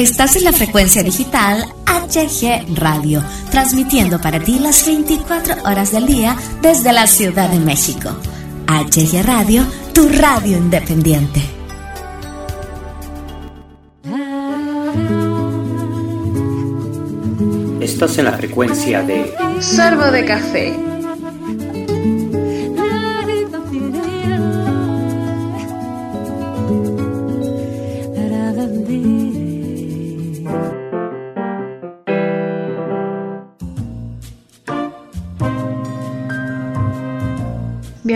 Estás en la frecuencia digital HG Radio, transmitiendo para ti las 24 horas del día desde la Ciudad de México. HG Radio, tu radio independiente. Estás en la frecuencia de Sorbo de Café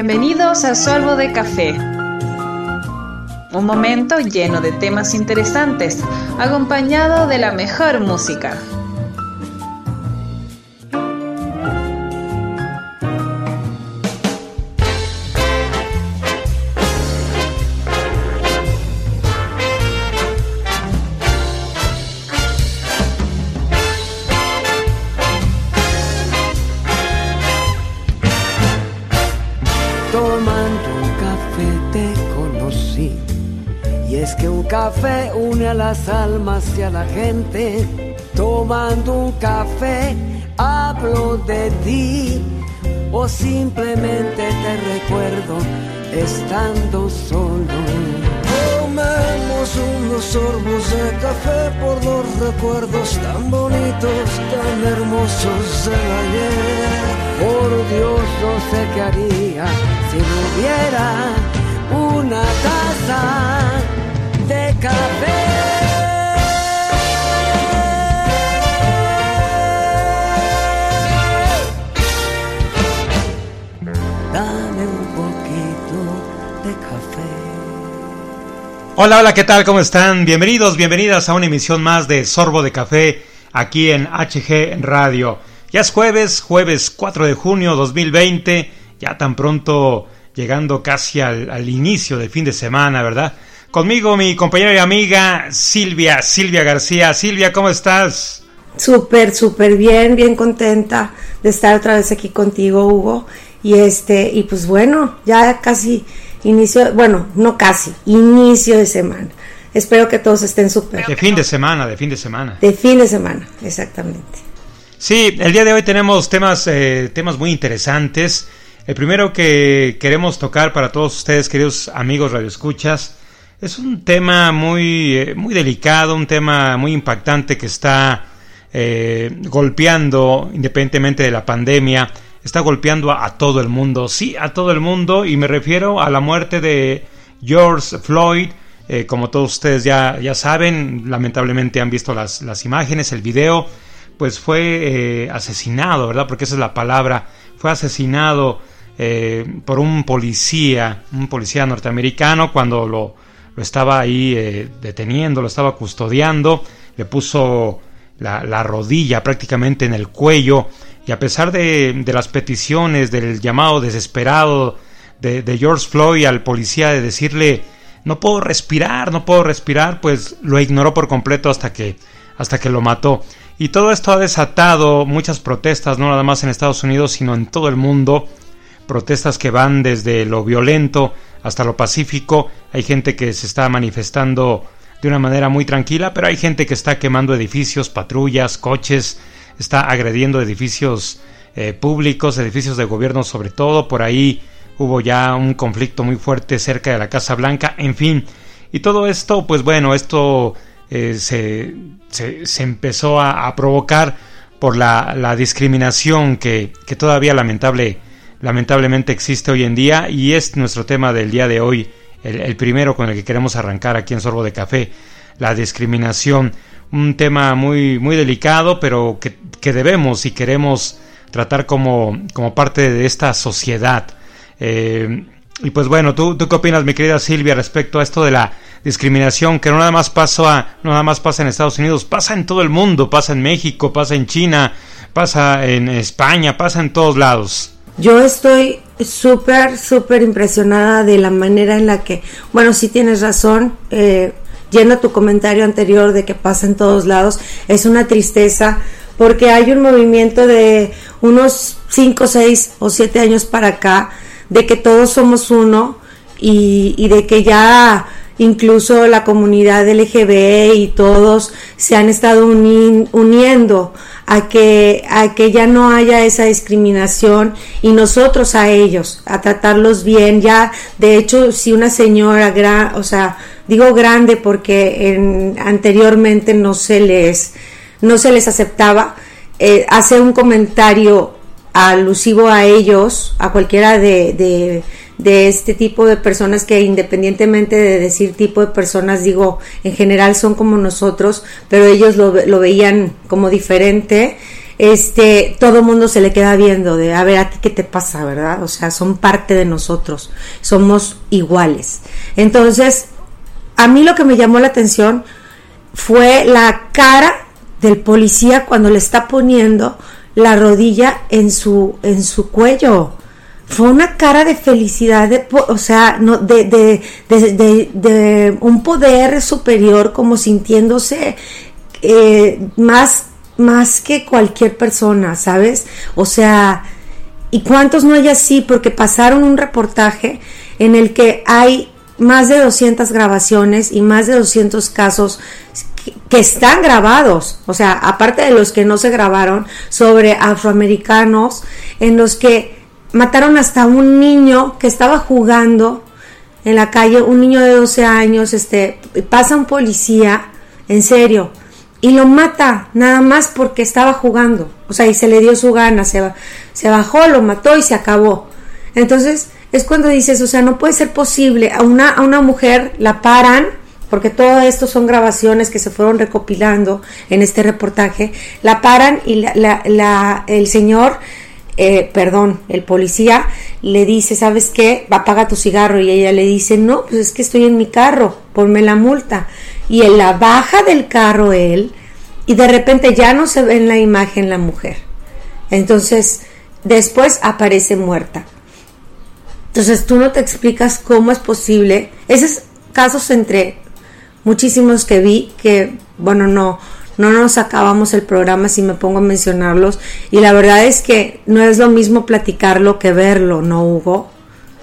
Bienvenidos a Sorbo de Café. Un momento lleno de temas interesantes, acompañado de la mejor música. A la gente. Tomando un café, hablo de ti. O simplemente te recuerdo estando solo. Tomemos unos sorbos de café por los recuerdos tan bonitos, tan hermosos del ayer. Por Dios, no sé qué haría si no hubiera una taza de café. Hola, hola, ¿qué tal? ¿Cómo están? Bienvenidos, bienvenidas a una emisión más de Sorbo de Café aquí en HG Radio. Ya es jueves, jueves 4 de junio 2020, ya tan pronto llegando casi al, inicio del fin de semana, ¿verdad? Conmigo mi compañera y amiga Silvia, Silvia García. Silvia, ¿cómo estás? Súper, súper bien, bien contenta de estar otra vez aquí contigo, Hugo. Y este, y pues bueno, ya casi inicio, bueno, no casi, inicio de semana. Espero que todos estén súper. De fin de semana, de fin de semana. De fin de semana, exactamente. Sí, el día de hoy tenemos temas, eh, temas muy interesantes. El primero que queremos tocar para todos ustedes, queridos amigos radioescuchas, es un tema muy, eh, muy delicado, un tema muy impactante que está eh, golpeando, independientemente de la pandemia, está golpeando a, todo el mundo, sí, a todo el mundo, y me refiero a la muerte de George Floyd. Eh, como todos ustedes ya, ya saben, lamentablemente han visto las, las imágenes, el video, pues fue eh, asesinado, ¿verdad? Porque esa es la palabra, fue asesinado eh, por un policía, un policía norteamericano, cuando lo, lo estaba ahí deteniendo, lo estaba custodiando, le puso la, la rodilla prácticamente en el cuello y a pesar de, las peticiones, del llamado desesperado de, George Floyd al policía de decirle no puedo respirar, no puedo respirar, pues lo ignoró por completo hasta que, hasta que lo mató. Y todo esto ha desatado muchas protestas, no nada más en Estados Unidos, sino en todo el mundo. Protestas que van desde lo violento hasta lo pacífico. Hay gente que se está manifestando de una manera muy tranquila, pero hay gente que está quemando edificios, patrullas, coches, está agrediendo edificios eh, públicos, edificios de gobierno sobre todo, por ahí hubo ya un conflicto muy fuerte cerca de la Casa Blanca, en fin, y todo esto, pues bueno, esto eh, se, se, empezó a, provocar por la, la discriminación que, que, todavía lamentable, lamentablemente existe hoy en día. Y es nuestro tema del día de hoy, el, el primero con el que queremos arrancar aquí en Sorbo de Café, la discriminación un tema muy, muy delicado, pero que, debemos y queremos tratar como, como, parte de esta sociedad. Eh, y pues bueno, ¿tú, ¿tú qué opinas, mi querida Silvia, respecto a esto de la discriminación que no nada más pasa, no nada más pasa en Estados Unidos, pasa en todo el mundo, pasa en México, pasa en China, pasa en España, pasa en todos lados? Yo estoy súper, súper impresionada de la manera en la que, bueno, sí tienes razón, eh, llena tu comentario anterior de que pasa en todos lados, es una tristeza porque hay un movimiento de unos 5, 6 o 7 años para acá de que todos somos uno y, de que ya incluso la comunidad LGB y todos se han estado uniendo a que, a que ya no haya esa discriminación y nosotros a ellos, a tratarlos bien. Ya, de hecho, si una señora, o sea, digo grande porque en, anteriormente no se les, no se les aceptaba, eh, hace un comentario alusivo a ellos, a cualquiera de de este tipo de personas que independientemente de decir tipo de personas, digo, en general son como nosotros, pero ellos lo, lo veían como diferente, este, todo mundo se le queda viendo de, a ver, a ti qué te pasa, ¿verdad? O sea, son parte de nosotros, somos iguales. Entonces, a mí lo que me llamó la atención fue la cara del policía cuando le está poniendo la rodilla en su, en su cuello fue una cara de felicidad, de, o sea, no, de, de, de, de, un poder superior, como sintiéndose eh, más, más que cualquier persona, ¿sabes? O sea, ¿y cuántos no hay así? Porque pasaron un reportaje en el que hay más de 200 grabaciones y más de 200 casos que están grabados, o sea, aparte de los que no se grabaron, sobre afroamericanos, en los que mataron hasta un niño que estaba jugando en la calle, un niño de 12 años, este, pasa un policía, en serio, y lo mata nada más porque estaba jugando, o sea, y se le dio su gana, se, se bajó, lo mató y se acabó. Entonces, es cuando dices, o sea, no puede ser posible, a una, a una mujer la paran, porque todo esto son grabaciones que se fueron recopilando en este reportaje, la paran y la, la, el señor eh, perdón, el policía le dice, ¿sabes qué? Apaga tu cigarro y ella le dice, no, pues es que estoy en mi carro, ponme la multa. Y él la baja del carro él y de repente ya no se ve en la imagen la mujer. Entonces, después aparece muerta. Entonces, tú no te explicas cómo es posible. Esos casos entre muchísimos que vi que, bueno, no, no nos acabamos el programa si me pongo a mencionarlos y la verdad es que no es lo mismo platicarlo que verlo, ¿no, Hugo?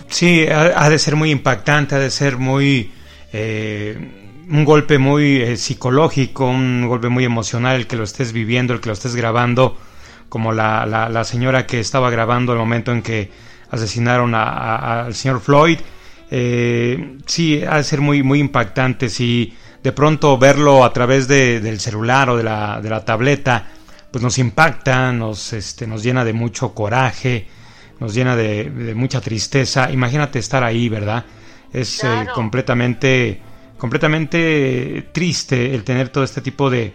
Sí, ha, de ser muy impactante, ha de ser muy... Eh, un golpe muy eh, psicológico, un golpe muy emocional el que lo estés viviendo, el que lo estés grabando, como la, la, señora que estaba grabando el momento en que asesinaron al señor Floyd. Eh, sí, ha de ser muy, muy impactante. Si de pronto verlo a través de, del celular o de la, de la, tableta, pues nos impacta, nos, este, nos llena de mucho coraje, nos llena de, mucha tristeza. Imagínate estar ahí, ¿verdad? Es eh, completamente, completamente triste el tener todo este tipo de,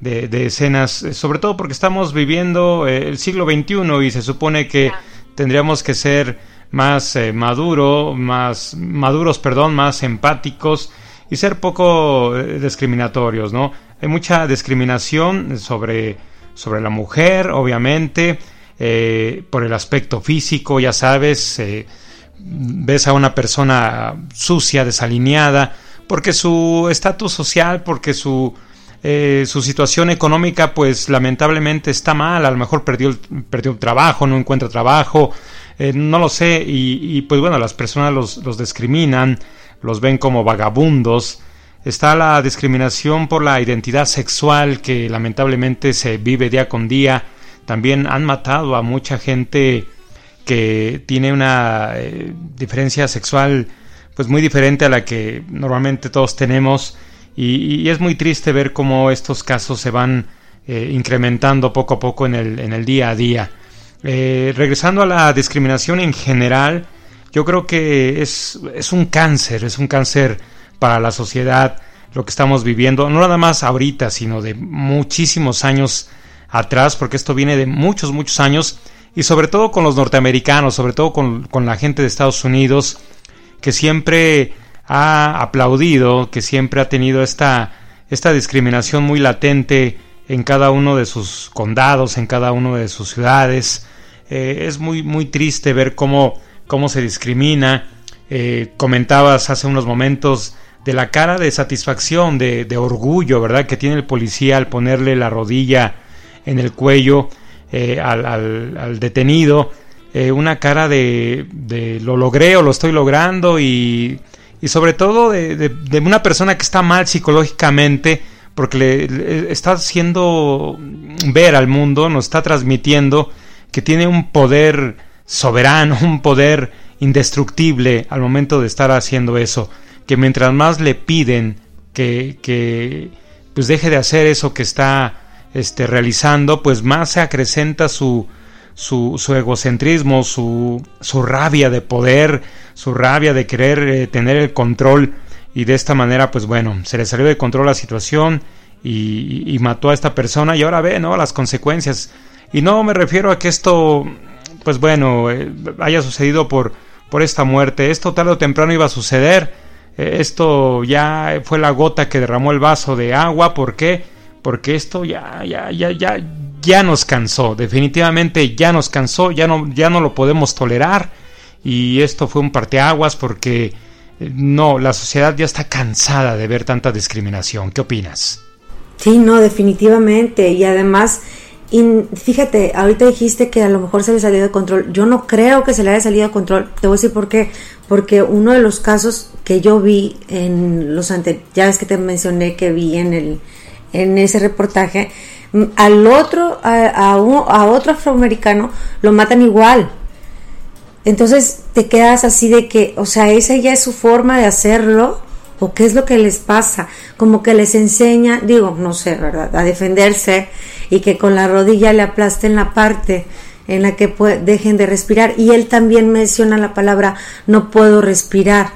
de, escenas, sobre todo porque estamos viviendo eh, el siglo XXI y se supone que tendríamos que ser más eh, maduro, más maduros, perdón, más empáticos y ser poco eh, discriminatorios, ¿no? Hay mucha discriminación sobre, sobre la mujer, obviamente, eh, por el aspecto físico, ya sabes, eh, ves a una persona sucia, desalineada, porque su estatus social, porque su, su situación económica, pues lamentablemente está mal, a lo mejor perdió, perdió trabajo, no encuentra trabajo, no lo sé, y, y, pues bueno, las personas los, los discriminan, los ven como vagabundos. Está la discriminación por la identidad sexual que lamentablemente se vive día con día. También han matado a mucha gente que tiene una eh, diferencia sexual pues muy diferente a la que normalmente todos tenemos y, es muy triste ver cómo estos casos se van eh, incrementando poco a poco en el, en el día a día. Eh, regresando a la discriminación en general, yo creo que es, es un cáncer, es un cáncer para la sociedad lo que estamos viviendo, no nada más ahorita, sino de muchísimos años atrás, porque esto viene de muchos, muchos años, y sobre todo con los norteamericanos, sobre todo con, con la gente de Estados Unidos, que siempre ha aplaudido, que siempre ha tenido esta, esta discriminación muy latente en cada uno de sus condados, en cada uno de sus ciudades. Eh, es muy, muy triste ver cómo cómo se discrimina. Eh, comentabas hace unos momentos de la cara de satisfacción, de, orgullo, ¿verdad? Que tiene el policía al ponerle la rodilla en el cuello eh, al, detenido. Eh, una cara de, lo logré o lo estoy logrando y, y sobre todo de, una persona que está mal psicológicamente porque le, está haciendo ver al mundo, nos está transmitiendo que tiene un poder soberano, un poder indestructible al momento de estar haciendo eso, que mientras más le piden que, que pues deje de hacer eso que está este, realizando, pues más se acrecenta su, su, su egocentrismo, su, su, rabia de poder, su rabia de querer eh, tener el control y de esta manera, pues bueno, se le salió de control la situación y, y, mató a esta persona y ahora ve, ¿no? Las consecuencias. Y no me refiero a que esto, pues bueno, eh, haya sucedido por, por esta muerte. Esto tarde o temprano iba a suceder. Eh, esto ya fue la gota que derramó el vaso de agua. ¿Por qué? Porque esto ya, ya, ya, ya, ya nos cansó. Definitivamente ya nos cansó. Ya no, ya no lo podemos tolerar. Y esto fue un parteaguas porque eh, no, la sociedad ya está cansada de ver tanta discriminación. ¿Qué opinas? Sí, no, definitivamente. Y además, fíjate, ahorita dijiste que a lo mejor se le salió de control. Yo no creo que se le haya salido de control. Te voy a decir por qué. Porque uno de los casos que yo vi en los anteriores, ya ves que te mencioné que vi en el en ese reportaje, al otro, a, a otro afroamericano lo matan igual. Entonces te quedas así de que, o sea, esa ya es su forma de hacerlo o qué es lo que les pasa, como que les enseña, digo, no sé, ¿verdad?, a defenderse y que con la rodilla le aplasten la parte en la que dejen de respirar. Y él también menciona la palabra no puedo respirar.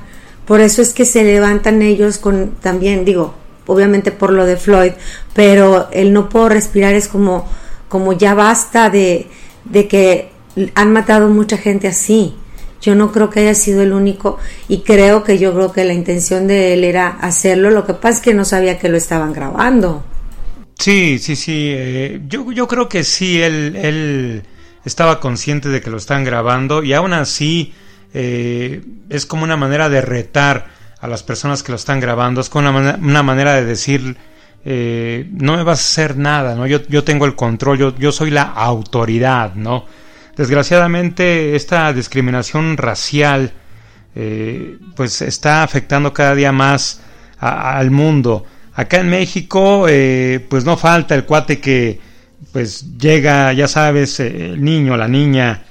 Por eso es que se levantan ellos con también, digo, obviamente por lo de Floyd, pero el no puedo respirar es como, como ya basta de, de que han matado mucha gente así. Yo no creo que haya sido el único y creo que yo creo que la intención de él era hacerlo. Lo que pasa es que no sabía que lo estaban grabando. Sí, sí, sí. Eh, yo, yo creo que sí, él, él estaba consciente de que lo estaban grabando y aún así eh, es como una manera de retar a las personas que lo están grabando. Es como una, una manera de decir, eh, no me vas a hacer nada, ¿no? Yo, yo tengo el control, yo, yo soy la autoridad, ¿no? Desgraciadamente esta discriminación racial eh, pues está afectando cada día más al mundo. Acá en México eh, pues no falta el cuate que pues llega, ya sabes, eh, el niño, la niña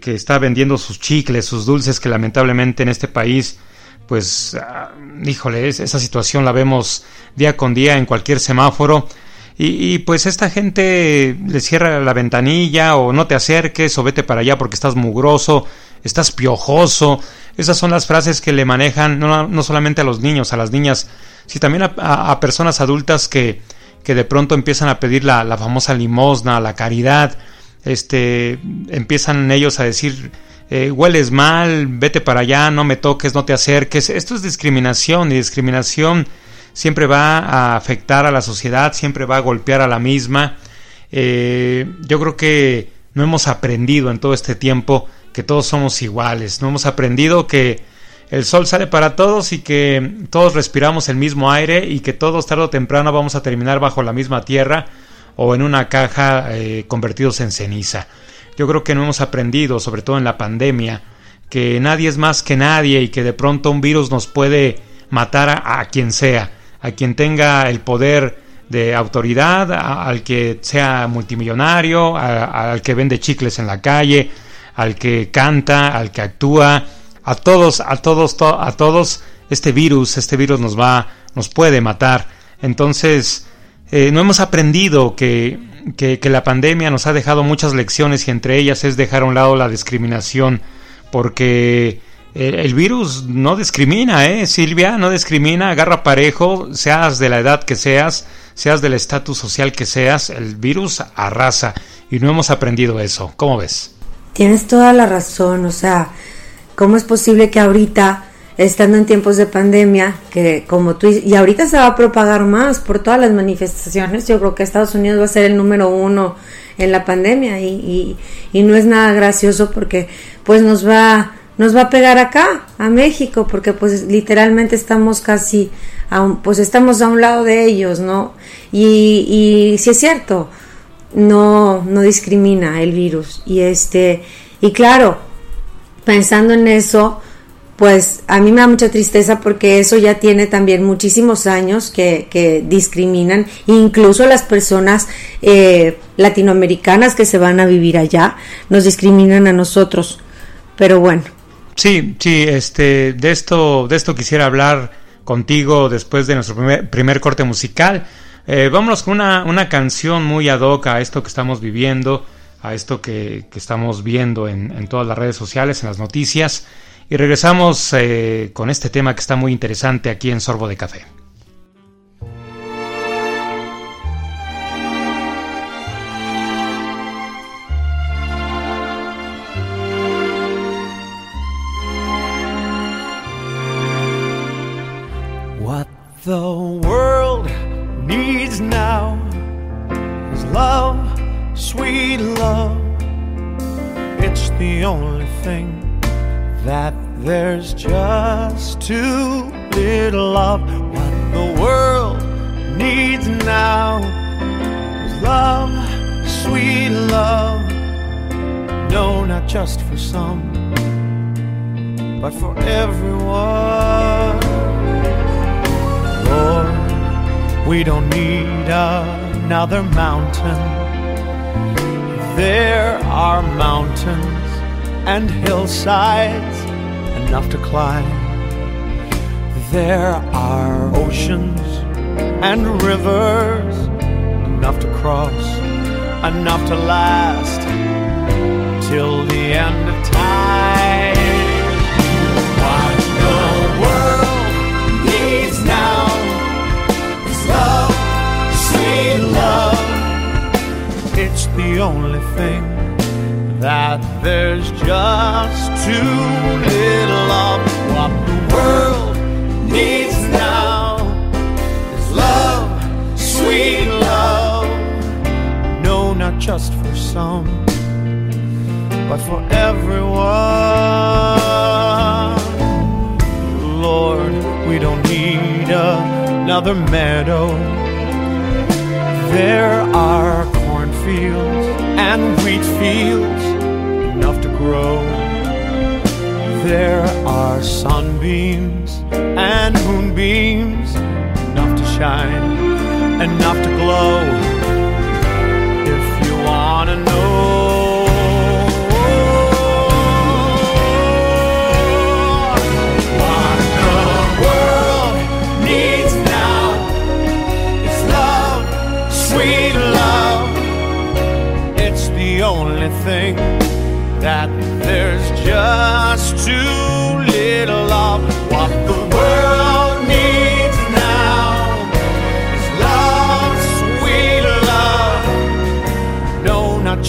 que está vendiendo sus chicles, sus dulces que lamentablemente en este país pues ah, híjole, esa situación la vemos día con día en cualquier semáforo y, pues esta gente le cierra la ventanilla o no te acerques o vete para allá porque estás mugroso, estás piojoso. Esas son las frases que le manejan no, no solamente a los niños, a las niñas, sino también a, personas adultas que, que, de pronto empiezan a pedir la, la, famosa limosna, la caridad. Este, empiezan ellos a decir, eh, hueles mal, vete para allá, no me toques, no te acerques. Esto es discriminación y discriminación siempre va a afectar a la sociedad, siempre va a golpear a la misma. Eh, yo creo que no hemos aprendido en todo este tiempo que todos somos iguales, no hemos aprendido que el sol sale para todos y que todos respiramos el mismo aire y que todos tarde o temprano vamos a terminar bajo la misma tierra o en una caja eh, convertidos en ceniza. Yo creo que no hemos aprendido, sobre todo en la pandemia, que nadie es más que nadie y que de pronto un virus nos puede matar a quien sea a quien tenga el poder de autoridad, al que sea multimillonario, al que vende chicles en la calle, al que canta, al que actúa, a todos, a todos, a todos, este virus, este virus nos va, nos puede matar. Entonces, eh, no hemos aprendido que, que, que, la pandemia nos ha dejado muchas lecciones y entre ellas es dejar a un lado la discriminación, porque el, virus no discrimina, ¿eh? Silvia, no discrimina, agarra parejo, seas de la edad que seas, seas del estatus social que seas, el virus arrasa y no hemos aprendido eso. ¿Cómo ves? Tienes toda la razón, o sea, ¿cómo es posible que ahorita, estando en tiempos de pandemia, que como tú y ahorita se va a propagar más por todas las manifestaciones, yo creo que Estados Unidos va a ser el número uno en la pandemia y, y, y no es nada gracioso porque pues nos va nos va a pegar acá, a México, porque pues literalmente estamos casi, a pues estamos a un lado de ellos, ¿no? Y, si es cierto, no, no discrimina el virus. Y este, y claro, pensando en eso, pues a mí me da mucha tristeza porque eso ya tiene también muchísimos años que, que discriminan, incluso las personas eh, latinoamericanas que se van a vivir allá nos discriminan a nosotros. Pero bueno. Sí, sí, este, de esto, de esto quisiera hablar contigo después de nuestro primer, corte musical. Eh, vámonos con una, una, canción muy ad hoc a esto que estamos viviendo, a esto que, que estamos viendo en, en todas las redes sociales, en las noticias. Y regresamos eh, con este tema que está muy interesante aquí en Sorbo de Café. Love, sweet love. It's the only thing that there's just too little of what the world needs now is love, sweet love. No, not just for some, but for everyone. Lord, we don't need another mountain. There are mountains and hillsides enough to climb. There are oceans and rivers enough to cross, enough to last till the end of time. Thing that there's just too little of what the world needs now is love, sweet love. No, not just for some, but for everyone. Lord, we don't need another meadow. There are cornfields and wheat fields enough to grow. There are sunbeams and moonbeams enough to shine, enough to glow. If you wanna know.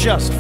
Just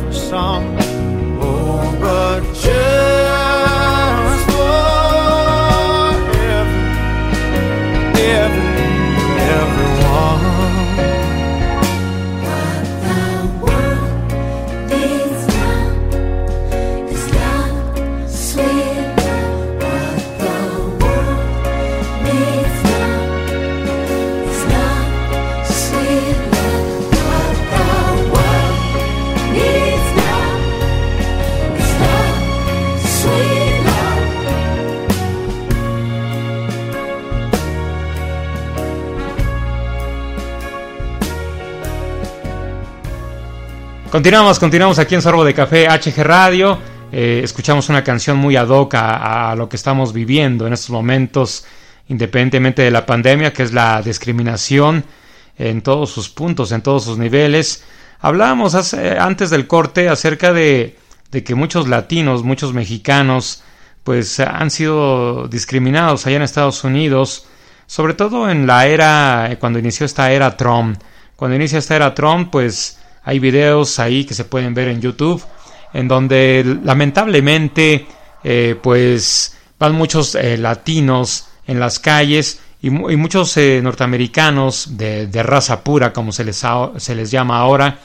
Continuamos, continuamos aquí en Sorbo de Café HG Radio. Eh, escuchamos una canción muy ad hoc a, lo que estamos viviendo en estos momentos, independientemente de la pandemia, que es la discriminación en todos sus puntos, en todos sus niveles. Hablábamos antes del corte acerca de, de que muchos latinos, muchos mexicanos, pues han sido discriminados allá en Estados Unidos, sobre todo en la era, cuando inició esta era Trump. Cuando inicia esta era Trump, pues hay videos ahí que se pueden ver en YouTube en donde lamentablemente eh, pues van muchos eh, latinos en las calles y, muchos eh, norteamericanos de, de, raza pura como se les, se les llama ahora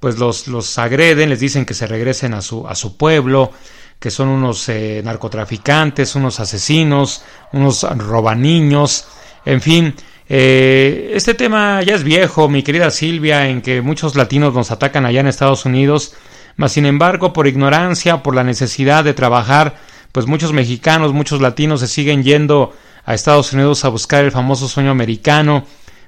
pues los, los agreden, les dicen que se regresen a su, a su pueblo, que son unos narcotraficantes, unos asesinos, unos robaniños, en fin, eh, este tema ya es viejo, mi querida Silvia, en que muchos latinos nos atacan allá en Estados Unidos, mas sin embargo, por ignorancia, por la necesidad de trabajar, pues muchos mexicanos, muchos latinos se siguen yendo a Estados Unidos a buscar el famoso sueño americano,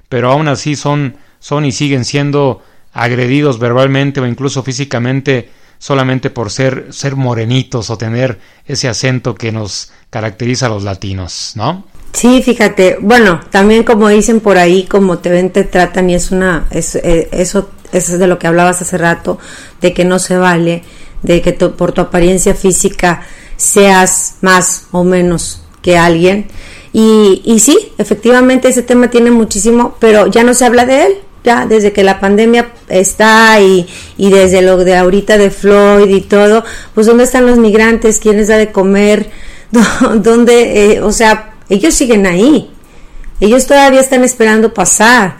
pero aún así son, son y siguen siendo agredidos verbalmente o incluso físicamente solamente por ser, ser morenitos o tener ese acento que nos caracteriza a los latinos, ¿no? Sí, fíjate, bueno, también como dicen por ahí, como te ven, te tratan y es una, es, eh, eso, eso es de lo que hablabas hace rato, de que no se vale, de que por tu apariencia física seas más o menos que alguien. Y, y sí, efectivamente ese tema tiene muchísimo, pero ya no se habla de él, ya desde que la pandemia está y, y desde lo de ahorita de Floyd y todo, pues dónde están los migrantes, quién les da de comer, dónde, eh, o sea, ellos siguen ahí, ellos todavía están esperando pasar.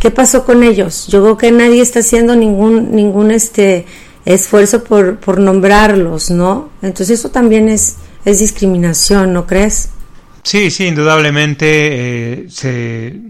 ¿Qué pasó con ellos? Yo creo que nadie está haciendo ningún, ningún este esfuerzo por, por nombrarlos, ¿no? Entonces eso también es, es discriminación, ¿no crees? Sí, sí, indudablemente eh, se,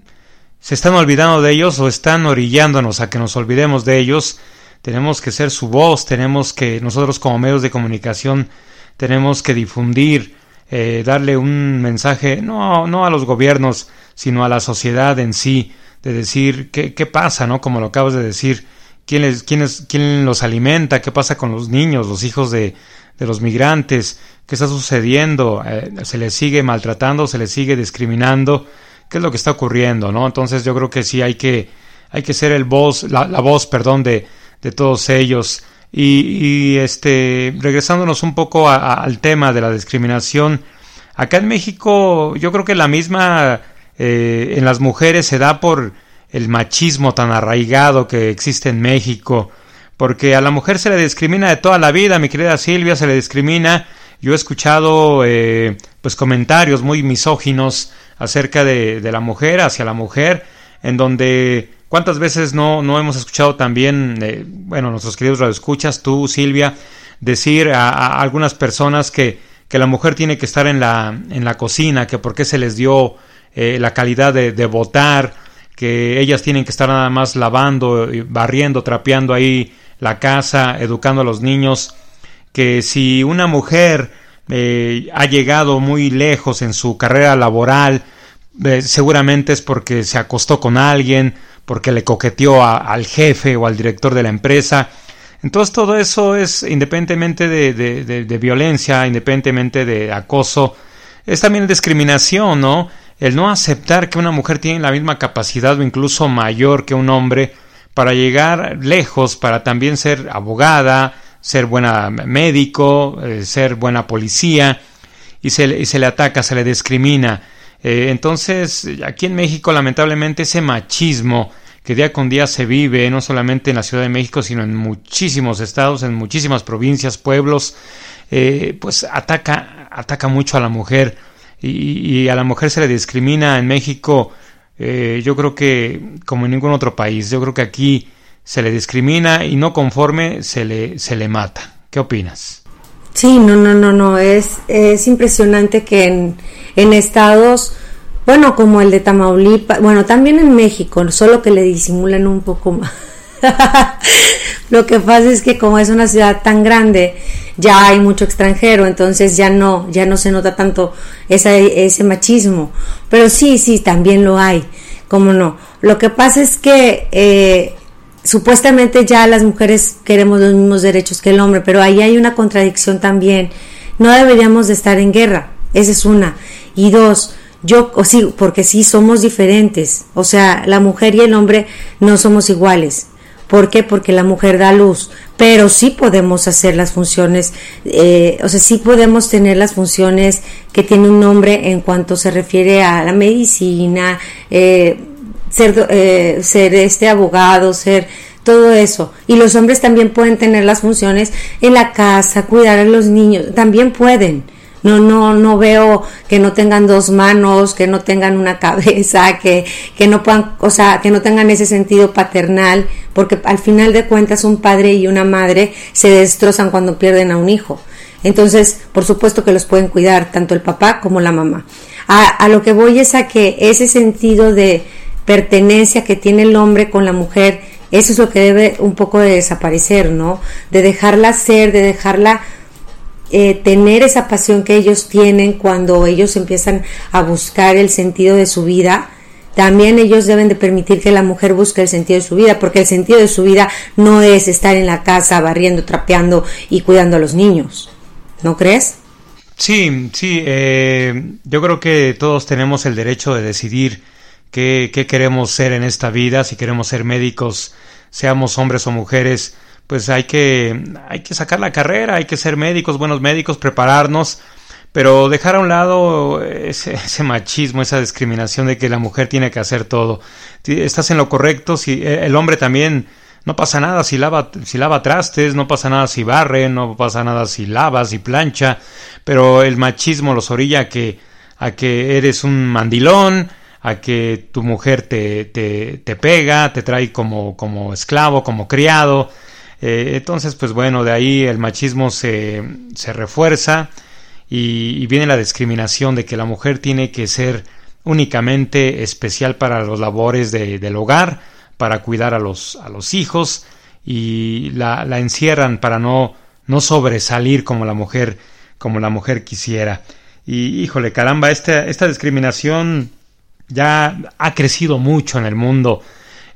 se están olvidando de ellos o están orillándonos a que nos olvidemos de ellos. Tenemos que ser su voz, tenemos que nosotros como medios de comunicación tenemos que difundir, eh, darle un mensaje no, no a los gobiernos, sino a la sociedad en sí, de decir qué, qué pasa, ¿no? Como lo acabas de decir, quién, les, quién, es, quién los alimenta, qué pasa con los niños, los hijos de, de los migrantes, qué está sucediendo, eh, se les sigue maltratando, se les sigue discriminando, qué es lo que está ocurriendo, ¿no? Entonces yo creo que sí hay que, hay que ser el voz, la, la voz, perdón, de, de todos ellos. Y, y, este, regresándonos un poco al tema de la discriminación, acá en México yo creo que la misma eh, en las mujeres se da por el machismo tan arraigado que existe en México, porque a la mujer se le discrimina de toda la vida, mi querida Silvia, se le discrimina. Yo he escuchado eh, pues comentarios muy misóginos acerca de, de, la mujer, hacia la mujer, en donde cuántas veces no, no hemos escuchado también, eh, bueno, nuestros queridos radioescuchas, tú, Silvia, decir a, algunas personas que, que la mujer tiene que estar en la, en la cocina, que por qué se les dio eh, la calidad de, de votar, que ellas tienen que estar nada más lavando, barriendo, trapeando ahí la casa, educando a los niños, que si una mujer eh, ha llegado muy lejos en su carrera laboral, eh, seguramente es porque se acostó con alguien, porque le coqueteó a, al jefe o al director de la empresa. Entonces todo eso es independientemente de, violencia, independientemente de acoso, es también discriminación, ¿no? el no aceptar que una mujer tiene la misma capacidad o incluso mayor que un hombre para llegar lejos, para también ser abogada, ser buena médico, eh, ser buena policía, y se, y se, le ataca, se le discrimina. Eh, entonces, aquí en México, lamentablemente, ese machismo que día con día se vive, no solamente en la Ciudad de México, sino en muchísimos estados, en muchísimas provincias, pueblos, eh, pues ataca, ataca mucho a la mujer y, y, a la mujer se le discrimina en México, eh, yo creo que como en ningún otro país, yo creo que aquí se le discrimina y no conforme se le, se le mata. ¿Qué opinas? Sí, no, no, no, no, es, es impresionante que en, en estados, bueno, como el de Tamaulipas, bueno, también en México, solo que le disimulan un poco más. Lo que pasa es que como es una ciudad tan grande, ya hay mucho extranjero, entonces ya no, ya no se nota tanto esa, ese machismo. Pero sí, sí, también lo hay, como no. Lo que pasa es que eh, supuestamente ya las mujeres queremos los mismos derechos que el hombre, pero ahí hay una contradicción también. No deberíamos de estar en guerra, esa es una. Y dos, yo, o sí, porque sí somos diferentes, o sea, la mujer y el hombre no somos iguales. ¿Por qué? Porque la mujer da luz, pero sí podemos hacer las funciones, eh, o sea, sí podemos tener las funciones que tiene un hombre en cuanto se refiere a la medicina, eh, ser, eh, ser este abogado, ser todo eso. Y los hombres también pueden tener las funciones en la casa, cuidar a los niños, también pueden. No, no, no veo que no tengan dos manos, que no tengan una cabeza, que, que no puedan, o sea, que no tengan ese sentido paternal, porque al final de cuentas un padre y una madre se destrozan cuando pierden a un hijo. Entonces, por supuesto que los pueden cuidar tanto el papá como la mamá. A, a lo que voy es a que ese sentido de pertenencia que tiene el hombre con la mujer, eso es lo que debe un poco de desaparecer, ¿no? De dejarla ser, de dejarla eh, tener esa pasión que ellos tienen cuando ellos empiezan a buscar el sentido de su vida, también ellos deben de permitir que la mujer busque el sentido de su vida, porque el sentido de su vida no es estar en la casa barriendo, trapeando y cuidando a los niños. ¿No crees? Sí, sí, eh, yo creo que todos tenemos el derecho de decidir qué, qué queremos ser en esta vida, si queremos ser médicos, seamos hombres o mujeres, pues hay que, hay que sacar la carrera, hay que ser médicos, buenos médicos, prepararnos. Pero dejar a un lado ese, machismo, esa discriminación de que la mujer tiene que hacer todo. Estás en lo correcto, si eh, el hombre también no pasa nada si lava, si lava trastes, no pasa nada si barre, no pasa nada si lava, si plancha, pero el machismo los orilla a que, a que eres un mandilón, a que tu mujer te, te, te pega, te trae como, como esclavo, como criado. Eh, entonces, pues bueno, de ahí el machismo se, se refuerza y, viene la discriminación de que la mujer tiene que ser únicamente especial para los labores del hogar, para cuidar a los, a los hijos y la, la, encierran para no, no sobresalir como la mujer como la mujer quisiera. Y híjole, caramba, esta, esta discriminación ya ha crecido mucho en el mundo.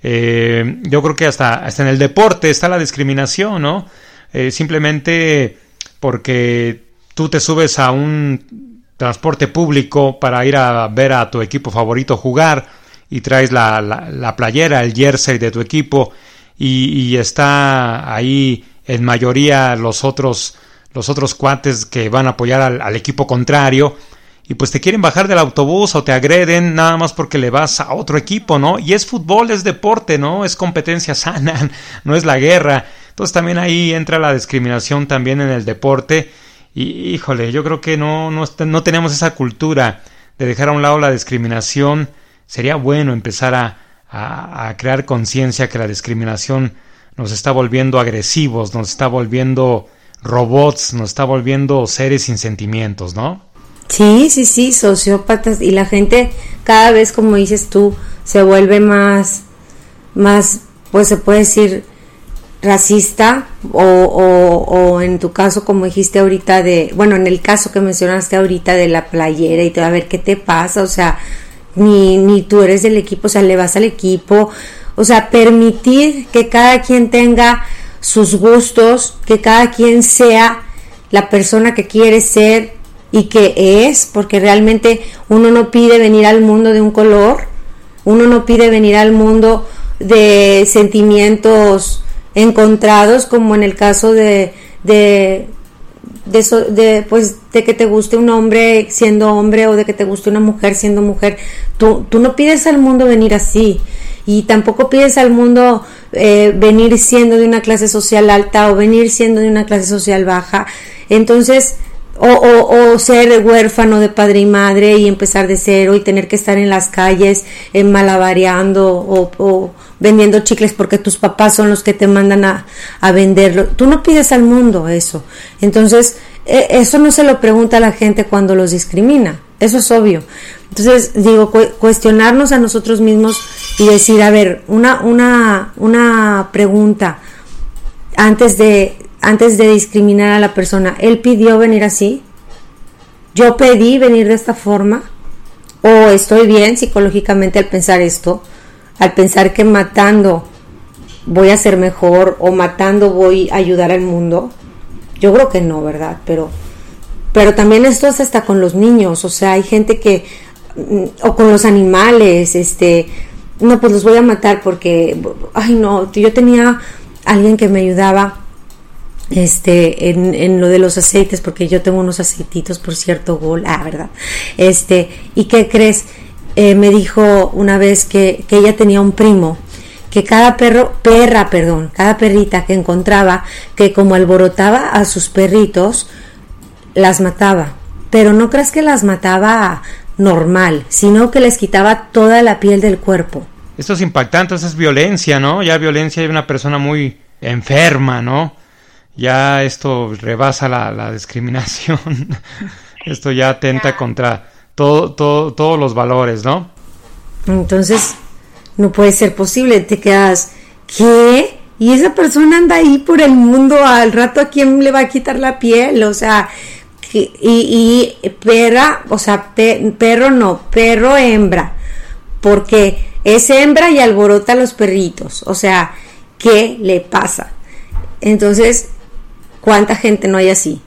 Eh, yo creo que hasta, hasta en el deporte está la discriminación, ¿no? Eh, simplemente porque tú te subes a un transporte público para ir a ver a tu equipo favorito jugar y traes la, la, playera, el jersey de tu equipo y, está ahí en mayoría los otros los otros cuates que van a apoyar al, equipo contrario y pues te quieren bajar del autobús o te agreden nada más porque le vas a otro equipo, ¿no? Y es fútbol, es deporte, ¿no? Es competencia sana, no es la guerra. Entonces también ahí entra la discriminación también en el deporte y híjole, yo creo que no, no, tenemos esa cultura de dejar a un lado la discriminación. Sería bueno empezar a crear conciencia que la discriminación nos está volviendo agresivos, nos está volviendo robots, nos está volviendo seres sin sentimientos, ¿no? Sí, sí, sí, sociópatas. Y la gente cada vez, como dices tú, se vuelve más, más, pues se puede decir, racista o, o, en tu caso como dijiste ahorita de bueno en el caso que mencionaste ahorita de la playera y todo a ver qué te pasa o sea ni, ni tú eres del equipo o sea le vas al equipo. O sea permitir que cada quien tenga sus gustos que cada quien sea la persona que quiere ser y que es porque realmente uno no pide venir al mundo de un color uno no pide venir al mundo de sentimientos encontrados, como en el caso de, de, de, pues, de que te guste un hombre siendo hombre o de que te guste una mujer siendo mujer. Tú, tú no pides al mundo venir así y tampoco pides al mundo eh, venir siendo de una clase social alta o venir siendo de una clase social baja. Entonces, o, o, ser huérfano de padre y madre y empezar de cero y tener que estar en las calles eh, malabareando o, o, vendiendo chicles porque tus papás son los que te mandan a, a venderlo. Tú no pides al mundo eso. Entonces, e, eso no se lo pregunta a la gente cuando los discrimina. Eso es obvio. Entonces, digo, cuestionarnos a nosotros mismos y decir, a ver, una, una, una pregunta antes de, antes de discriminar a la persona. ¿Él pidió venir así? ¿Yo pedí venir de esta forma? ¿O estoy bien psicológicamente al pensar esto? al pensar que matando voy a ser mejor o matando voy a ayudar al mundo. Yo creo que no, ¿verdad? Pero, pero también esto es hasta con los niños, o sea, hay gente que, mm, o con los animales, este, no, pues los voy a matar porque, ay no, yo tenía alguien que me ayudaba este en, en, lo de los aceites porque yo tengo unos aceititos por cierto gol ah verdad este y qué crees eh, me dijo una vez que, que ella tenía un primo que cada perro, perra, perdón, cada perrita que encontraba, que como alborotaba a sus perritos, las mataba. Pero no creas que las mataba normal, sino que les quitaba toda la piel del cuerpo. Esto es impactante, eso es violencia, ¿no? Ya violencia de una persona muy enferma, ¿no? Ya esto rebasa la, la discriminación. esto ya atenta contra todo, todo, todos los valores, ¿no? Entonces, no puede ser posible, te quedas, ¿qué? y esa persona anda ahí por el mundo, al rato a quién le va a quitar la piel, o sea, y, y perra, o sea, perro no, perro hembra, porque es hembra y alborota a los perritos, o sea, ¿qué le pasa? Entonces, ¿cuánta gente no hay así?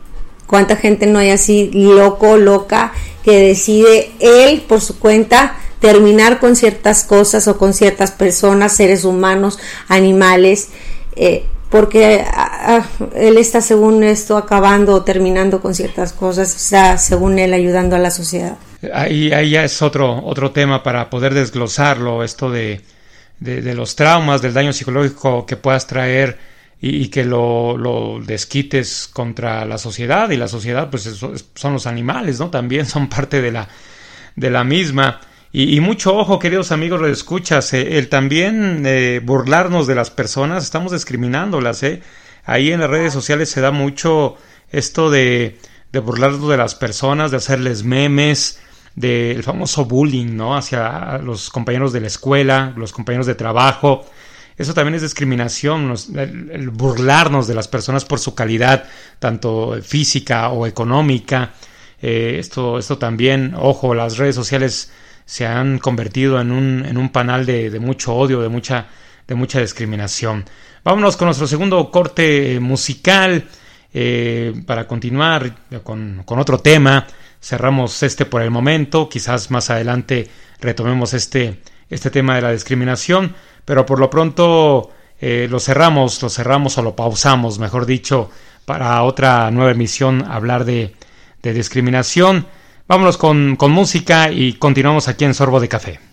¿Cuánta gente no hay así loco, loca, que decide él por su cuenta terminar con ciertas cosas o con ciertas personas, seres humanos, animales, eh, porque ah, ah, él está según esto acabando o terminando con ciertas cosas, está según él ayudando a la sociedad. Ahí, ahí ya es otro, otro tema para poder desglosarlo, esto de, de, los traumas, del daño psicológico que puedas traer y, que lo, lo, desquites contra la sociedad y la sociedad pues son los animales, ¿no? También son parte de la, de la misma. Y, mucho ojo, queridos amigos, lo escuchas, eh, el también eh, burlarnos de las personas, estamos discriminándolas, ¿eh? Ahí en las redes sociales se da mucho esto de, de burlarnos de las personas, de hacerles memes, del famoso bullying, ¿no? Hacia los compañeros de la escuela, los compañeros de trabajo. Eso también es discriminación, el, burlarnos de las personas por su calidad, tanto física o económica. Eh, esto, esto también, ojo, las redes sociales se han convertido en un, en un panal de, mucho odio, de mucha, de mucha discriminación. Vámonos con nuestro segundo corte musical eh, para continuar con, con, otro tema. Cerramos este por el momento, quizás más adelante retomemos este, este tema de la discriminación, pero por lo pronto eh, lo cerramos, lo cerramos o lo pausamos, mejor dicho, para otra nueva emisión hablar de, de discriminación. Vámonos con, con música y continuamos aquí en Sorbo de Café.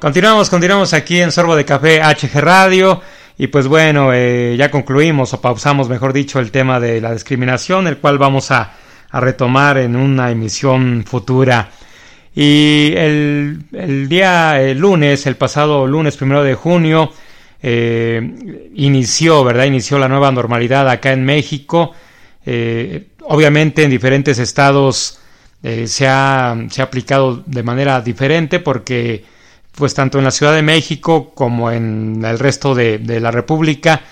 Continuamos, continuamos aquí en Sorbo de Café HG Radio. Y pues bueno, eh, ya concluimos o pausamos, mejor dicho, el tema de la discriminación, el cual vamos a, a retomar en una emisión futura. Y el, el día el lunes, el pasado lunes primero de junio, eh, inició, ¿verdad? Inició la nueva normalidad acá en México. Eh, obviamente en diferentes estados eh, se, ha, se ha aplicado de manera diferente porque pues tanto en la Ciudad de México como en el resto de, la República,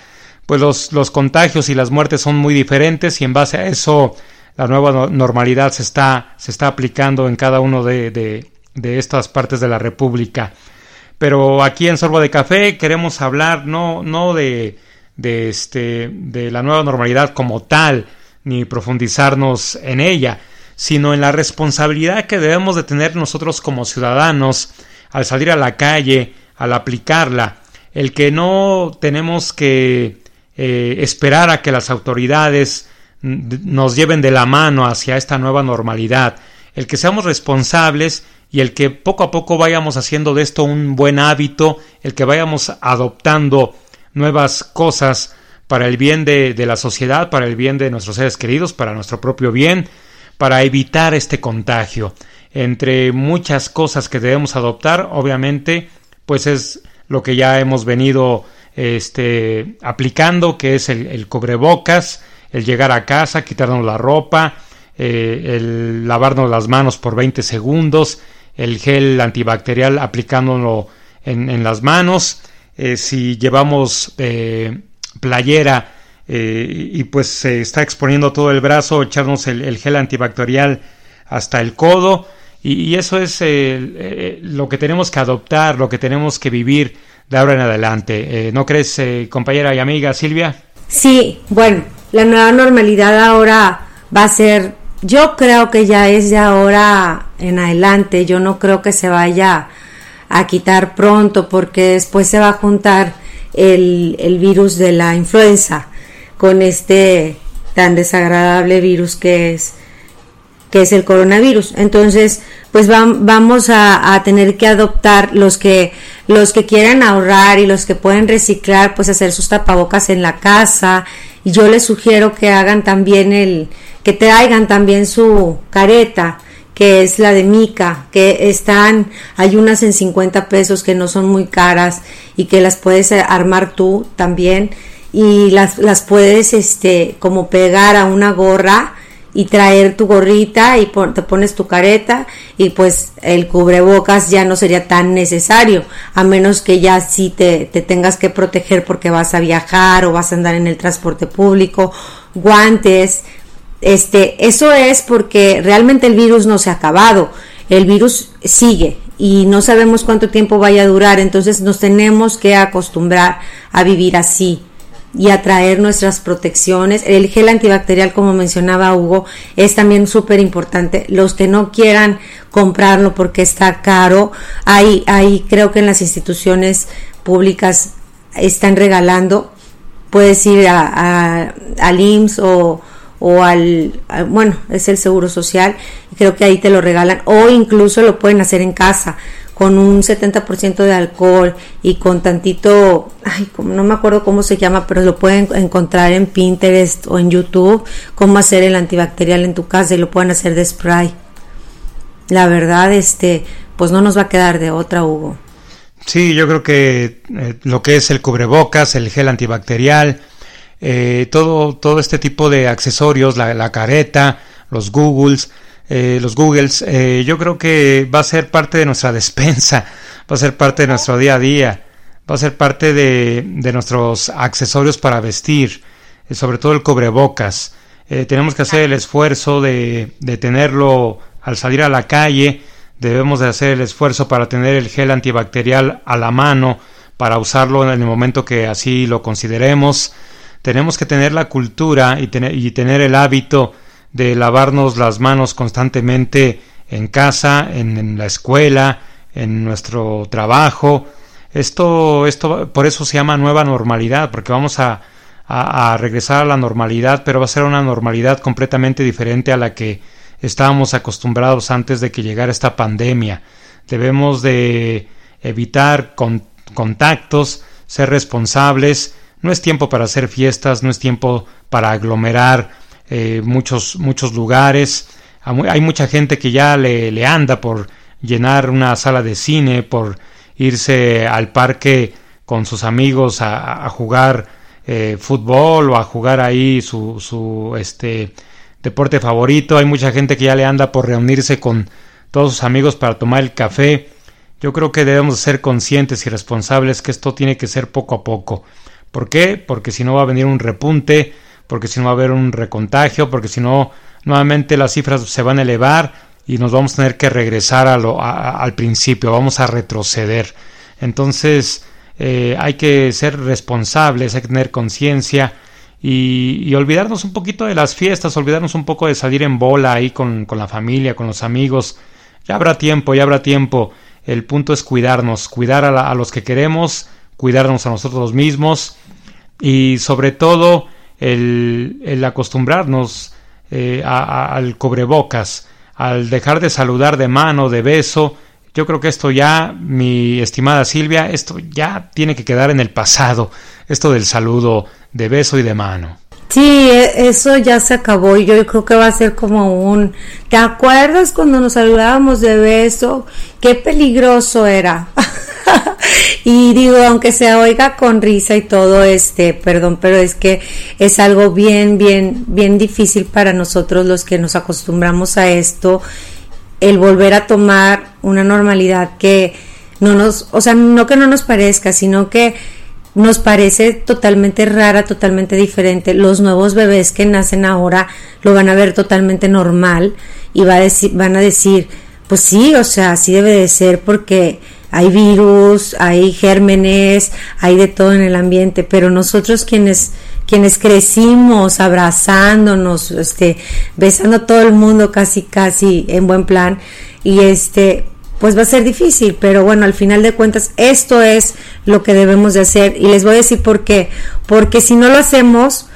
pues los, los, contagios y las muertes son muy diferentes y en base a eso la nueva no normalidad se está, se está aplicando en cada uno de, de, de, estas partes de la República. Pero aquí en Sorbo de Café queremos hablar no, no de, de, este, de la nueva normalidad como tal, ni profundizarnos en ella, sino en la responsabilidad que debemos de tener nosotros como ciudadanos al salir a la calle, al aplicarla, el que no tenemos que eh, esperar a que las autoridades nos lleven de la mano hacia esta nueva normalidad, el que seamos responsables y el que poco a poco vayamos haciendo de esto un buen hábito, el que vayamos adoptando nuevas cosas para el bien de, de la sociedad, para el bien de nuestros seres queridos, para nuestro propio bien, para evitar este contagio entre muchas cosas que debemos adoptar, obviamente, pues es lo que ya hemos venido este, aplicando, que es el, el cubrebocas, el llegar a casa, quitarnos la ropa, eh, el lavarnos las manos por 20 segundos, el gel antibacterial aplicándolo en, las manos, eh, si llevamos eh, playera y pues se está exponiendo todo el brazo, echarnos el gel antibacterial hasta el codo, y, y eso es eh, eh, lo que tenemos que adoptar, lo que tenemos que vivir de ahora en adelante. Eh, ¿No crees, eh, compañera y amiga Silvia? Sí, bueno, la nueva normalidad ahora va a ser, yo creo que ya es de ahora en adelante, yo no creo que se vaya a quitar pronto porque después se va a juntar el, el virus de la influenza con este tan desagradable virus que es que es el coronavirus. Entonces, pues va, vamos a, a, tener que adoptar los que los que quieran ahorrar y los que pueden reciclar, pues hacer sus tapabocas en la casa. Y yo les sugiero que hagan también el que traigan también su careta que es la de Mica, que están, hay unas en 50 pesos que no son muy caras y que las puedes armar tú también y las, las puedes este como pegar a una gorra y traer tu gorrita y te pones tu careta y pues el cubrebocas ya no sería tan necesario a menos que ya sí te, te, tengas que proteger porque vas a viajar o vas a andar en el transporte público guantes. Este eso es porque realmente el virus no se ha acabado el virus sigue y no sabemos cuánto tiempo vaya a durar entonces nos tenemos que acostumbrar a vivir así y atraer nuestras protecciones. El gel antibacterial, como mencionaba Hugo, es también súper importante. Los que no quieran comprarlo porque está caro, ahí, ahí creo que en las instituciones públicas están regalando. Puedes ir a, a, al IMSS o, o al, bueno, es el Seguro Social, creo que ahí te lo regalan, o incluso lo pueden hacer en casa con un 70% de alcohol y con tantito, ay, no me acuerdo cómo se llama, pero lo pueden encontrar en Pinterest o en YouTube, cómo hacer el antibacterial en tu casa y lo pueden hacer de spray. La verdad, este, pues no nos va a quedar de otra, Hugo. Sí, yo creo que eh, lo que es el cubrebocas, el gel antibacterial, eh, todo, todo este tipo de accesorios, la, la careta, los Googles, eh, los Googles, eh, yo creo que va a ser parte de nuestra despensa, va a ser parte de nuestro día a día, va a ser parte de, de nuestros accesorios para vestir, eh, sobre todo el cubrebocas. Eh, tenemos que hacer el esfuerzo de, de tenerlo al salir a la calle, debemos de hacer el esfuerzo para tener el gel antibacterial a la mano, para usarlo en el momento que así lo consideremos. Tenemos que tener la cultura y tener, y tener el hábito de lavarnos las manos constantemente en casa, en, la escuela, en nuestro trabajo. Esto, esto, por eso se llama nueva normalidad, porque vamos a, a, regresar a la normalidad, pero va a ser una normalidad completamente diferente a la que estábamos acostumbrados antes de que llegara esta pandemia. Debemos de evitar contactos, ser responsables. No es tiempo para hacer fiestas, no es tiempo para aglomerar eh, muchos, muchos lugares. Hay mucha gente que ya le, le anda por llenar una sala de cine, por irse al parque con sus amigos a, jugar eh, fútbol o a jugar ahí su, su este, deporte favorito. Hay mucha gente que ya le anda por reunirse con todos sus amigos para tomar el café. Yo creo que debemos ser conscientes y responsables que esto tiene que ser poco a poco. ¿Por qué? Porque si no va a venir un repunte, porque si no va a haber un recontagio, porque si no, nuevamente las cifras se van a elevar y nos vamos a tener que regresar a lo, al principio, vamos a retroceder. Entonces, eh, hay que ser responsables, hay que tener conciencia y, olvidarnos un poquito de las fiestas, olvidarnos un poco de salir en bola ahí con, con la familia, con los amigos. Ya habrá tiempo, ya habrá tiempo. El punto es cuidarnos, cuidar a, los que queremos, cuidarnos a nosotros mismos y sobre todo el, acostumbrarnos eh, al cobrebocas, al dejar de saludar de mano, de beso. Yo creo que esto ya, mi estimada Silvia, esto ya tiene que quedar en el pasado, esto del saludo de beso y de mano. Sí, e, eso ya se acabó y yo creo que va a ser como un... ¿Te acuerdas cuando nos saludábamos de beso? Qué peligroso era. y digo, aunque se oiga con risa y todo, este, perdón, pero es que es algo bien, bien, bien difícil para nosotros los que nos acostumbramos a esto, el volver a tomar una normalidad que no nos, o sea, no que no nos parezca, sino que nos parece totalmente rara, totalmente diferente. Los nuevos bebés que nacen ahora lo van a ver totalmente normal y va a van a decir, pues sí, o sea, así debe de ser porque hay virus, hay gérmenes, hay de todo en el ambiente, pero nosotros quienes quienes crecimos abrazándonos, este, besando a todo el mundo casi casi en buen plan y este pues va a ser difícil, pero bueno, al final de cuentas esto es lo que debemos de hacer y les voy a decir por qué, porque si no lo hacemos,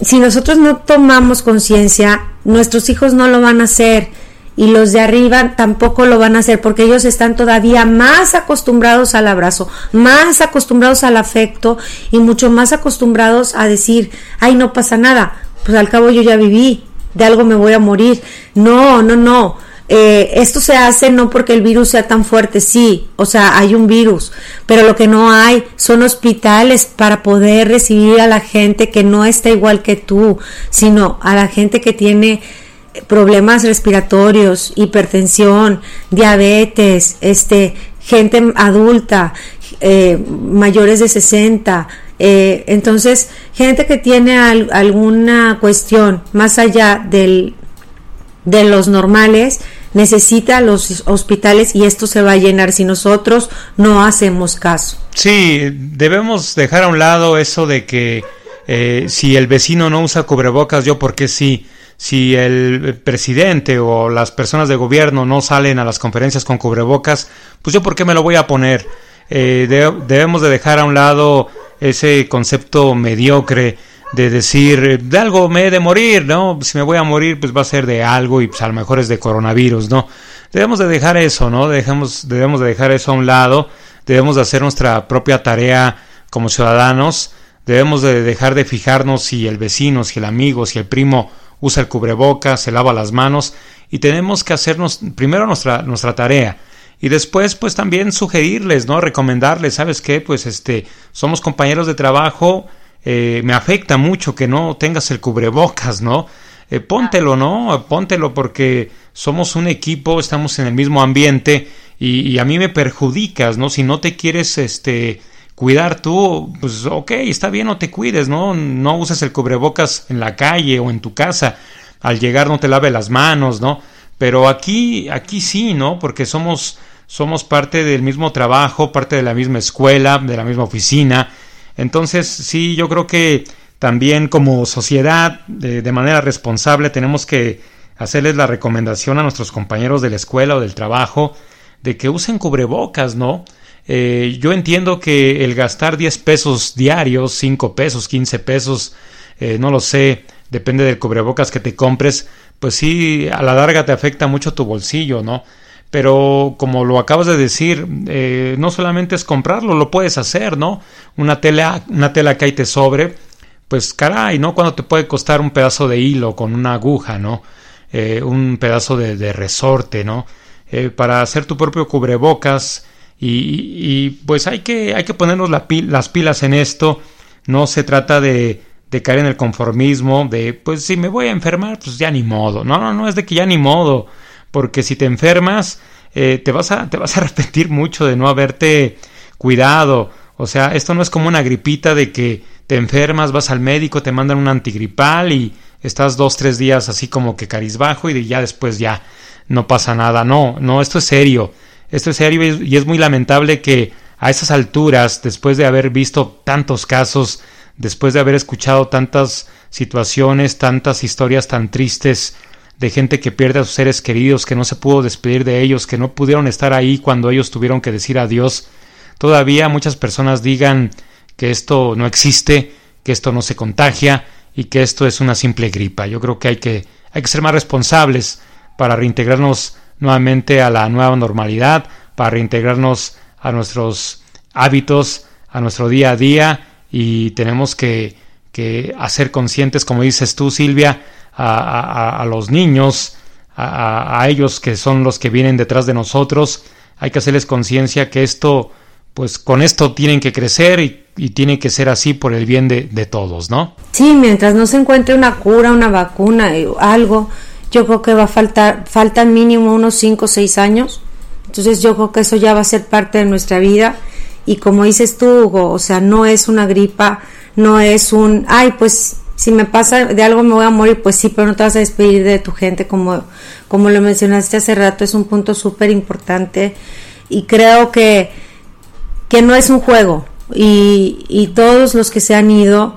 si nosotros no tomamos conciencia, nuestros hijos no lo van a hacer y los de arriba tampoco lo van a hacer porque ellos están todavía más acostumbrados al abrazo, más acostumbrados al afecto y mucho más acostumbrados a decir, ay, no pasa nada, pues al cabo yo ya viví, de algo me voy a morir. No, no, no eh, esto se hace no porque el virus sea tan fuerte, sí, o sea, hay un virus, pero lo que no hay son hospitales para poder recibir a la gente que no está igual que tú, sino a la gente que tiene problemas respiratorios, hipertensión, diabetes, este, gente adulta, eh, mayores de 60, eh, entonces, gente que tiene alguna cuestión más allá del, de los normales, necesita los hospitales y esto se va a llenar si nosotros no hacemos caso. Sí, debemos dejar a un lado eso de que eh, si el vecino no usa cubrebocas, yo porque sí. Si el presidente o las personas de gobierno no salen a las conferencias con cubrebocas, pues yo por qué me lo voy a poner. Eh, debemos de dejar a un lado ese concepto mediocre de decir, de algo me he de morir, ¿no? Si me voy a morir, pues va a ser de algo y pues a lo mejor es de coronavirus, ¿no? Debemos de dejar eso, ¿no? Dejamos, debemos de dejar eso a un lado, debemos de hacer nuestra propia tarea como ciudadanos, debemos de dejar de fijarnos si el vecino, si el amigo, si el primo usa el cubrebocas, se lava las manos y tenemos que hacernos primero nuestra, nuestra tarea y después pues también sugerirles, ¿no? Recomendarles, ¿sabes qué? Pues este, somos compañeros de trabajo, eh, me afecta mucho que no tengas el cubrebocas, ¿no? Eh, póntelo, ¿no? Póntelo porque somos un equipo, estamos en el mismo ambiente y, a mí me perjudicas, ¿no? Si no te quieres, este, cuidar tú, pues ok, está bien, no te cuides, ¿no? No uses el cubrebocas en la calle o en tu casa. Al llegar no te lave las manos, ¿no? Pero aquí, aquí sí, ¿no? Porque somos, somos parte del mismo trabajo, parte de la misma escuela, de la misma oficina entonces, sí, yo creo que también como sociedad, de, manera responsable, tenemos que hacerles la recomendación a nuestros compañeros de la escuela o del trabajo de que usen cubrebocas, ¿no? Eh, yo entiendo que el gastar 10 pesos diarios, 5 pesos, 15 pesos, eh, no lo sé, depende del cubrebocas que te compres, pues sí, a la larga te afecta mucho tu bolsillo, ¿no? Pero como lo acabas de decir, eh, no solamente es comprarlo, lo puedes hacer, ¿no? Una tela, una tela que ahí te sobre, pues caray, ¿no? Cuando te puede costar un pedazo de hilo con una aguja, ¿no? un pedazo de, resorte, ¿no? para hacer tu propio cubrebocas, y, pues hay que, hay que ponernos las pilas en esto. No se trata de, de caer en el conformismo, de pues si me voy a enfermar, pues ya ni modo. No, no, no es de que ya ni modo. Porque si te enfermas, eh, te, vas a, te vas a arrepentir mucho de no haberte cuidado. O sea, esto no es como una gripita de que te enfermas, vas al médico, te mandan un antigripal y estás dos, tres días así como que carizbajo y ya después ya no pasa nada. No, no, esto es serio. Esto es serio y es muy lamentable que a esas alturas, después de haber visto tantos casos, después de haber escuchado tantas situaciones, tantas historias tan tristes de gente que pierde a sus seres queridos, que no se pudo despedir de ellos, que no pudieron estar ahí cuando ellos tuvieron que decir adiós, todavía muchas personas digan que esto no existe, que esto no se contagia y que esto es una simple gripa. Yo creo que hay que, hay que ser más responsables para reintegrarnos nuevamente a la nueva normalidad, para reintegrarnos a nuestros hábitos, a nuestro día a día y tenemos que, que hacer conscientes, como dices tú Silvia, a, a, los niños, a, a, ellos que son los que vienen detrás de nosotros, hay que hacerles conciencia que esto, pues con esto tienen que crecer y, y tiene que ser así por el bien de, de, todos, ¿no? Sí, mientras no se encuentre una cura, una vacuna, algo, yo creo que va a faltar, faltan mínimo unos 5 o 6 años. Entonces yo creo que eso ya va a ser parte de nuestra vida. Y como dices tú, Hugo, o sea, no es una gripa, no es un, ay, pues si me pasa de algo me voy a morir, pues sí, pero no te vas a despedir de tu gente, como, como lo mencionaste hace rato, es un punto súper importante. Y creo que, que no es un juego. Y, y todos los que se han ido,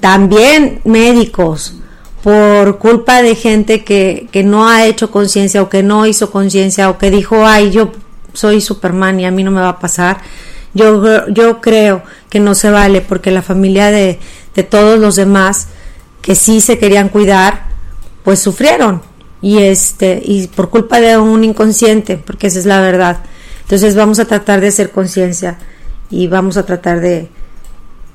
también médicos, por culpa de gente que, que no ha hecho conciencia o que no hizo conciencia o que dijo, ay, yo soy Superman y a mí no me va a pasar. Yo, yo creo que no se vale porque la familia de, de todos los demás que sí se querían cuidar, pues sufrieron y este y por culpa de un inconsciente, porque esa es la verdad. Entonces vamos a tratar de hacer conciencia y vamos a tratar de,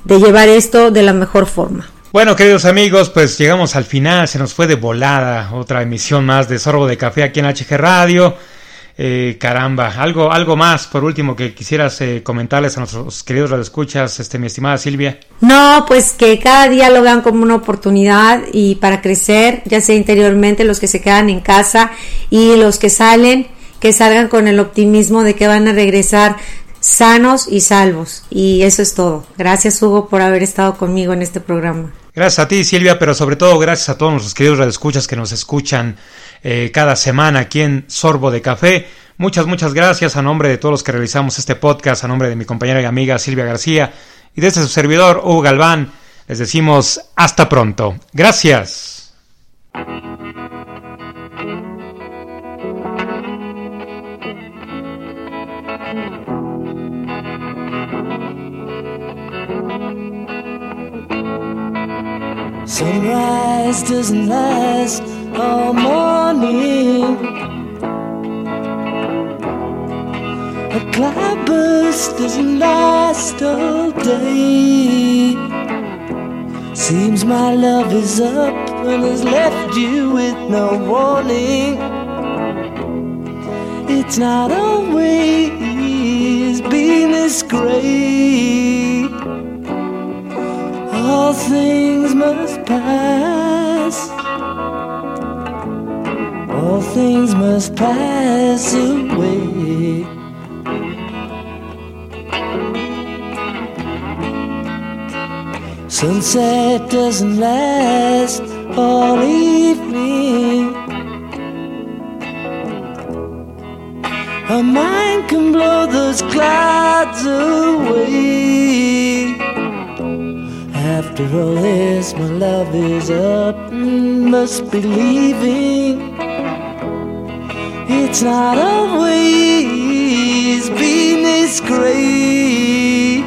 de llevar esto de la mejor forma. Bueno, queridos amigos, pues llegamos al final, se nos fue de volada otra emisión más de Sorbo de Café aquí en HG Radio. Eh, caramba, algo, algo más por último que quisieras eh, comentarles a nuestros queridos radioescuchas, este, mi estimada Silvia. No, pues que cada día lo vean como una oportunidad y para crecer, ya sea interiormente, los que se quedan en casa y los que salen, que salgan con el optimismo de que van a regresar sanos y salvos. Y eso es todo. Gracias Hugo por haber estado conmigo en este programa. Gracias a ti, Silvia, pero sobre todo gracias a todos nuestros queridos radioescuchas que nos escuchan eh, cada semana aquí en Sorbo de Café. Muchas, muchas gracias a nombre de todos los que realizamos este podcast, a nombre de mi compañera y amiga Silvia García y desde su servidor, Hugo Galván. Les decimos hasta pronto. Gracias. Sunrise doesn't last all morning. A cloudburst doesn't last all day. Seems my love is up and has left you with no warning. It's not always been this great all things must pass. Things must pass away. Sunset doesn't last all evening. A mind can blow those clouds away. After all this, my love is up, must be leaving. It's not always been this great.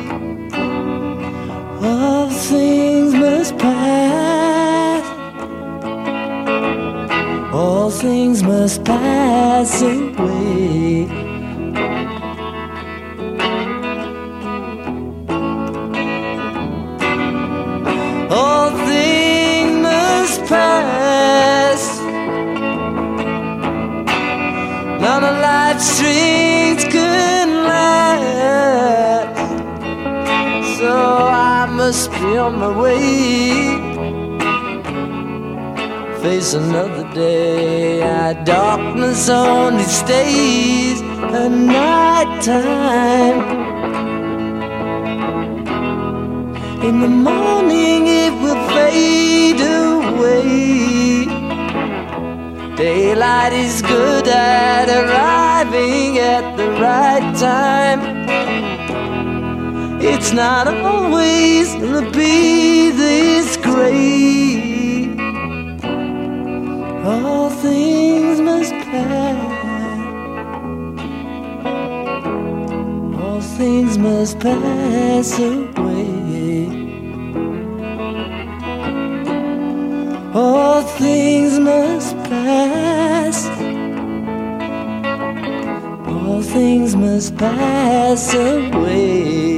All things must pass. All things must pass away. On my way. Face another day. Our darkness only stays at night time. In the morning it will fade away. Daylight is good at arriving at the right time. It's not always gonna be this great. All things must pass. All things must pass away. All things must pass. All things must pass away.